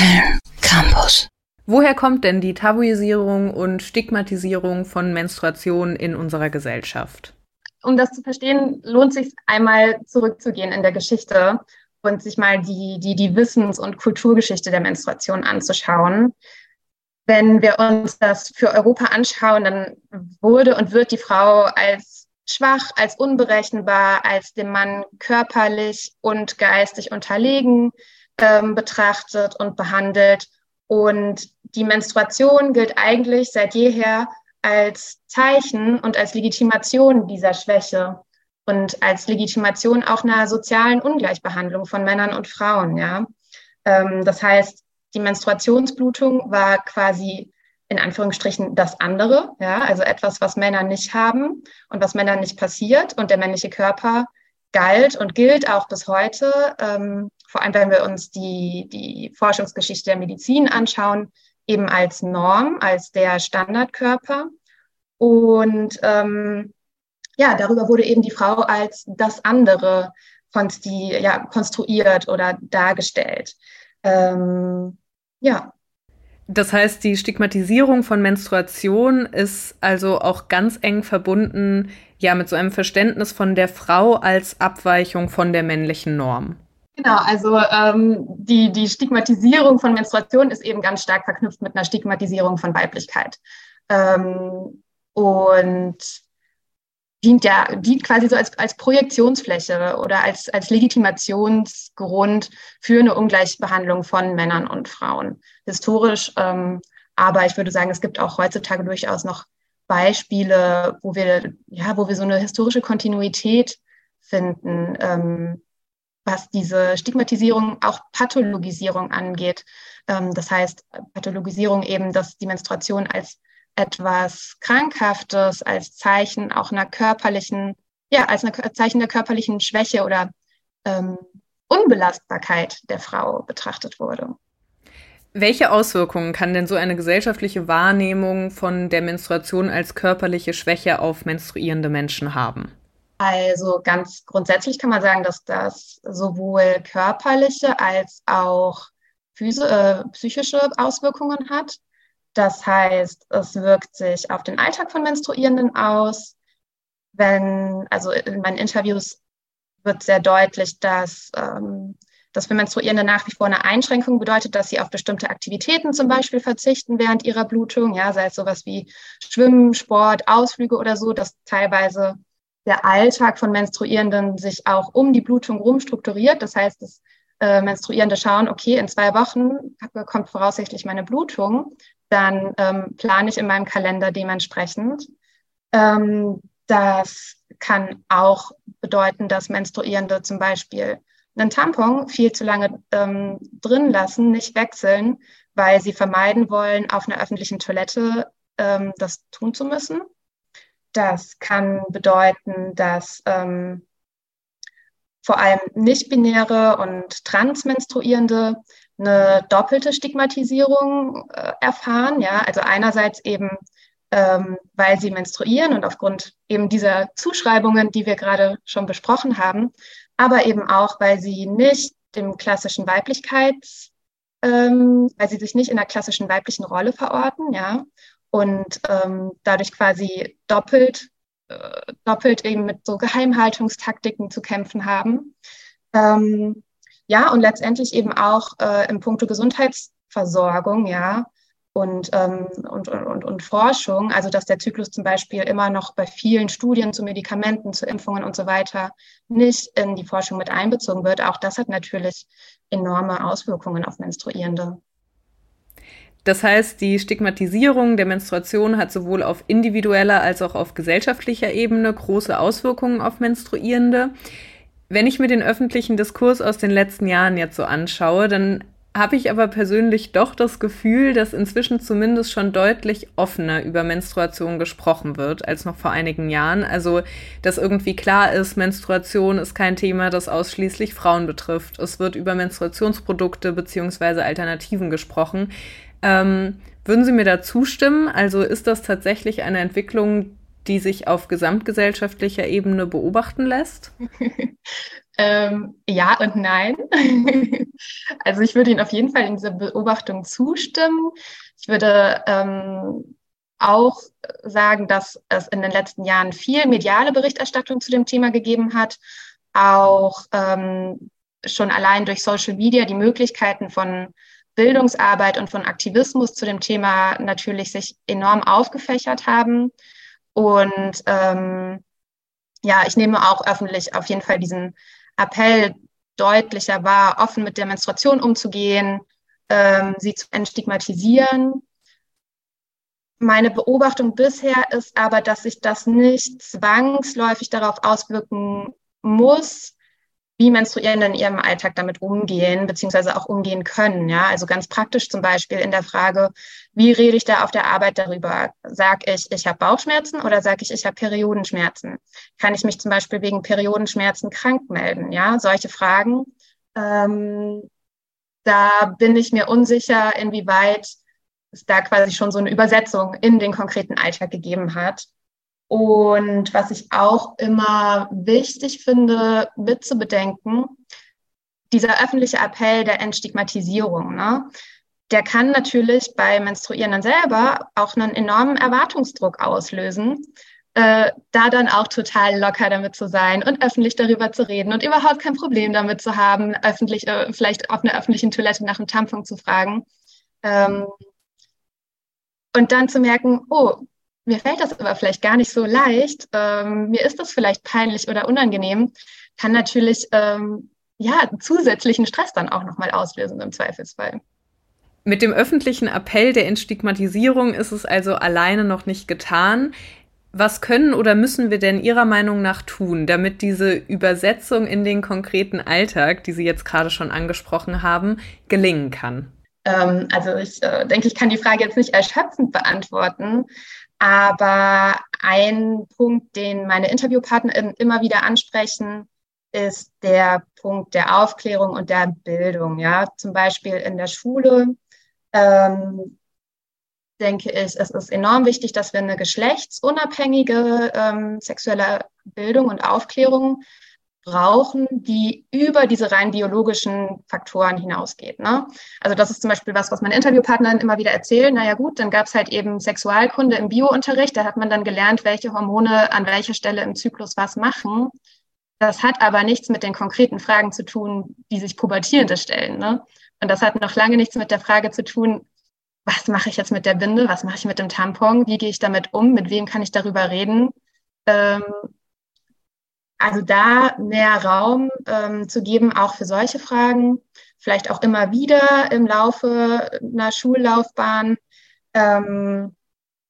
Film Campus. Woher kommt denn die Tabuisierung und Stigmatisierung von Menstruation in unserer Gesellschaft? Um das zu verstehen, lohnt sich einmal zurückzugehen in der Geschichte und sich mal die, die, die Wissens- und Kulturgeschichte der Menstruation anzuschauen. Wenn wir uns das für Europa anschauen, dann wurde und wird die Frau als schwach, als unberechenbar, als dem Mann körperlich und geistig unterlegen ähm, betrachtet und behandelt. Und die Menstruation gilt eigentlich seit jeher als Zeichen und als Legitimation dieser Schwäche und als Legitimation auch einer sozialen Ungleichbehandlung von Männern und Frauen. Ja, ähm, das heißt, die Menstruationsblutung war quasi in Anführungsstrichen das andere, ja, also etwas, was Männer nicht haben und was Männern nicht passiert. Und der männliche Körper galt und gilt auch bis heute, ähm, vor allem wenn wir uns die, die Forschungsgeschichte der Medizin anschauen, eben als Norm, als der Standardkörper. Und ähm, ja, darüber wurde eben die Frau als das andere konsti ja, konstruiert oder dargestellt. Ähm, ja. Das heißt, die Stigmatisierung von Menstruation ist also auch ganz eng verbunden ja mit so einem Verständnis von der Frau als Abweichung von der männlichen Norm. Genau, also ähm, die, die Stigmatisierung von Menstruation ist eben ganz stark verknüpft mit einer Stigmatisierung von Weiblichkeit. Ähm, und dient ja, dient quasi so als, als Projektionsfläche oder als, als Legitimationsgrund für eine Ungleichbehandlung von Männern und Frauen. Historisch, ähm, aber ich würde sagen, es gibt auch heutzutage durchaus noch Beispiele, wo wir, ja, wo wir so eine historische Kontinuität finden, ähm, was diese Stigmatisierung, auch Pathologisierung angeht. Ähm, das heißt, Pathologisierung eben, dass die Menstruation als etwas Krankhaftes, als Zeichen auch einer körperlichen, ja, als ein Zeichen der körperlichen Schwäche oder ähm, Unbelastbarkeit der Frau betrachtet wurde. Welche Auswirkungen kann denn so eine gesellschaftliche Wahrnehmung von der Menstruation als körperliche Schwäche auf menstruierende Menschen haben? Also ganz grundsätzlich kann man sagen, dass das sowohl körperliche als auch äh, psychische Auswirkungen hat. Das heißt, es wirkt sich auf den Alltag von Menstruierenden aus. Wenn, also in meinen Interviews wird sehr deutlich, dass ähm, das für Menstruierende nach wie vor eine Einschränkung bedeutet, dass sie auf bestimmte Aktivitäten zum Beispiel verzichten während ihrer Blutung, ja, sei es sowas wie Schwimmen, Sport, Ausflüge oder so, dass teilweise der Alltag von Menstruierenden sich auch um die Blutung rum strukturiert. Das heißt, dass äh, Menstruierende schauen, okay, in zwei Wochen kommt voraussichtlich meine Blutung dann ähm, plane ich in meinem Kalender dementsprechend. Ähm, das kann auch bedeuten, dass Menstruierende zum Beispiel einen Tampon viel zu lange ähm, drin lassen, nicht wechseln, weil sie vermeiden wollen, auf einer öffentlichen Toilette ähm, das tun zu müssen. Das kann bedeuten, dass ähm, vor allem nicht-binäre und Transmenstruierende eine doppelte Stigmatisierung äh, erfahren. Ja, also einerseits eben, ähm, weil sie menstruieren und aufgrund eben dieser Zuschreibungen, die wir gerade schon besprochen haben, aber eben auch, weil sie nicht dem klassischen Weiblichkeits, ähm, weil sie sich nicht in der klassischen weiblichen Rolle verorten, ja, und ähm, dadurch quasi doppelt, äh, doppelt eben mit so Geheimhaltungstaktiken zu kämpfen haben. Ähm, ja, und letztendlich eben auch äh, im Punkto Gesundheitsversorgung, ja, und, ähm, und, und, und Forschung, also dass der Zyklus zum Beispiel immer noch bei vielen Studien zu Medikamenten, zu Impfungen und so weiter nicht in die Forschung mit einbezogen wird. Auch das hat natürlich enorme Auswirkungen auf Menstruierende. Das heißt, die Stigmatisierung der Menstruation hat sowohl auf individueller als auch auf gesellschaftlicher Ebene große Auswirkungen auf Menstruierende. Wenn ich mir den öffentlichen Diskurs aus den letzten Jahren jetzt so anschaue, dann habe ich aber persönlich doch das Gefühl, dass inzwischen zumindest schon deutlich offener über Menstruation gesprochen wird als noch vor einigen Jahren. Also, dass irgendwie klar ist, Menstruation ist kein Thema, das ausschließlich Frauen betrifft. Es wird über Menstruationsprodukte beziehungsweise Alternativen gesprochen. Ähm, würden Sie mir da zustimmen? Also ist das tatsächlich eine Entwicklung, die sich auf gesamtgesellschaftlicher Ebene beobachten lässt? Ähm, ja und nein. also ich würde Ihnen auf jeden Fall in dieser Beobachtung zustimmen. Ich würde ähm, auch sagen, dass es in den letzten Jahren viel mediale Berichterstattung zu dem Thema gegeben hat. Auch ähm, schon allein durch Social Media die Möglichkeiten von Bildungsarbeit und von Aktivismus zu dem Thema natürlich sich enorm aufgefächert haben. Und ähm, ja, ich nehme auch öffentlich auf jeden Fall diesen Appell deutlicher wahr, offen mit der Menstruation umzugehen, ähm, sie zu entstigmatisieren. Meine Beobachtung bisher ist aber, dass sich das nicht zwangsläufig darauf auswirken muss, wie Menstruierende in ihrem Alltag damit umgehen, beziehungsweise auch umgehen können. Ja, also ganz praktisch zum Beispiel in der Frage, wie rede ich da auf der Arbeit darüber? Sag ich, ich habe Bauchschmerzen oder sage ich, ich habe Periodenschmerzen? Kann ich mich zum Beispiel wegen Periodenschmerzen krank melden? Ja, solche Fragen. Ähm, da bin ich mir unsicher, inwieweit es da quasi schon so eine Übersetzung in den konkreten Alltag gegeben hat. Und was ich auch immer wichtig finde, mitzubedenken, dieser öffentliche Appell der Entstigmatisierung, ne, der kann natürlich bei Menstruierenden selber auch einen enormen Erwartungsdruck auslösen, äh, da dann auch total locker damit zu sein und öffentlich darüber zu reden und überhaupt kein Problem damit zu haben, öffentlich, äh, vielleicht auf einer öffentlichen Toilette nach einem Tampon zu fragen. Ähm, und dann zu merken, oh, mir fällt das aber vielleicht gar nicht so leicht, ähm, mir ist das vielleicht peinlich oder unangenehm, kann natürlich ähm, ja zusätzlichen Stress dann auch nochmal auslösen im Zweifelsfall. Mit dem öffentlichen Appell der Entstigmatisierung ist es also alleine noch nicht getan. Was können oder müssen wir denn Ihrer Meinung nach tun, damit diese Übersetzung in den konkreten Alltag, die Sie jetzt gerade schon angesprochen haben, gelingen kann? Ähm, also ich äh, denke, ich kann die Frage jetzt nicht erschöpfend beantworten. Aber ein Punkt, den meine Interviewpartner immer wieder ansprechen, ist der Punkt der Aufklärung und der Bildung. Ja, zum Beispiel in der Schule ähm, denke ich, es ist enorm wichtig, dass wir eine geschlechtsunabhängige ähm, sexuelle Bildung und Aufklärung brauchen, die über diese rein biologischen Faktoren hinausgeht. Ne? Also das ist zum Beispiel was, was meine Interviewpartnerinnen immer wieder erzählen. Naja gut, dann gab es halt eben Sexualkunde im Biounterricht. Da hat man dann gelernt, welche Hormone an welcher Stelle im Zyklus was machen. Das hat aber nichts mit den konkreten Fragen zu tun, die sich Pubertierende stellen. Ne? Und das hat noch lange nichts mit der Frage zu tun, was mache ich jetzt mit der Binde, was mache ich mit dem Tampon, wie gehe ich damit um, mit wem kann ich darüber reden. Ähm, also da mehr Raum ähm, zu geben, auch für solche Fragen, vielleicht auch immer wieder im Laufe einer Schullaufbahn. Ähm,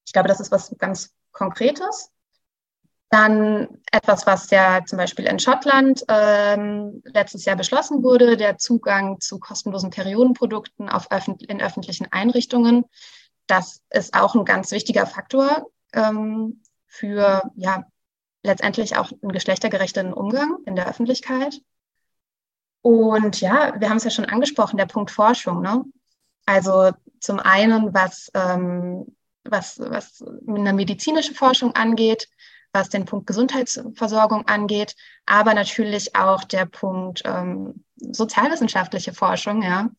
ich glaube, das ist was ganz Konkretes. Dann etwas, was ja zum Beispiel in Schottland ähm, letztes Jahr beschlossen wurde, der Zugang zu kostenlosen Periodenprodukten auf öffent in öffentlichen Einrichtungen. Das ist auch ein ganz wichtiger Faktor ähm, für ja, letztendlich auch einen geschlechtergerechten Umgang in der Öffentlichkeit. Und ja, wir haben es ja schon angesprochen, der Punkt Forschung. Ne? Also zum einen, was, ähm, was, was eine medizinische Forschung angeht, was den Punkt Gesundheitsversorgung angeht, aber natürlich auch der Punkt ähm, sozialwissenschaftliche Forschung. Ja?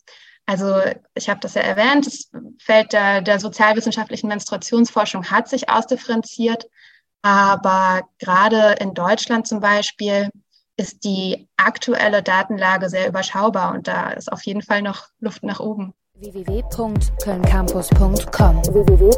Also ich habe das ja erwähnt, das Feld der, der sozialwissenschaftlichen Menstruationsforschung hat sich ausdifferenziert. Aber gerade in Deutschland zum Beispiel ist die aktuelle Datenlage sehr überschaubar und da ist auf jeden Fall noch Luft nach oben. www.kölncampus.com www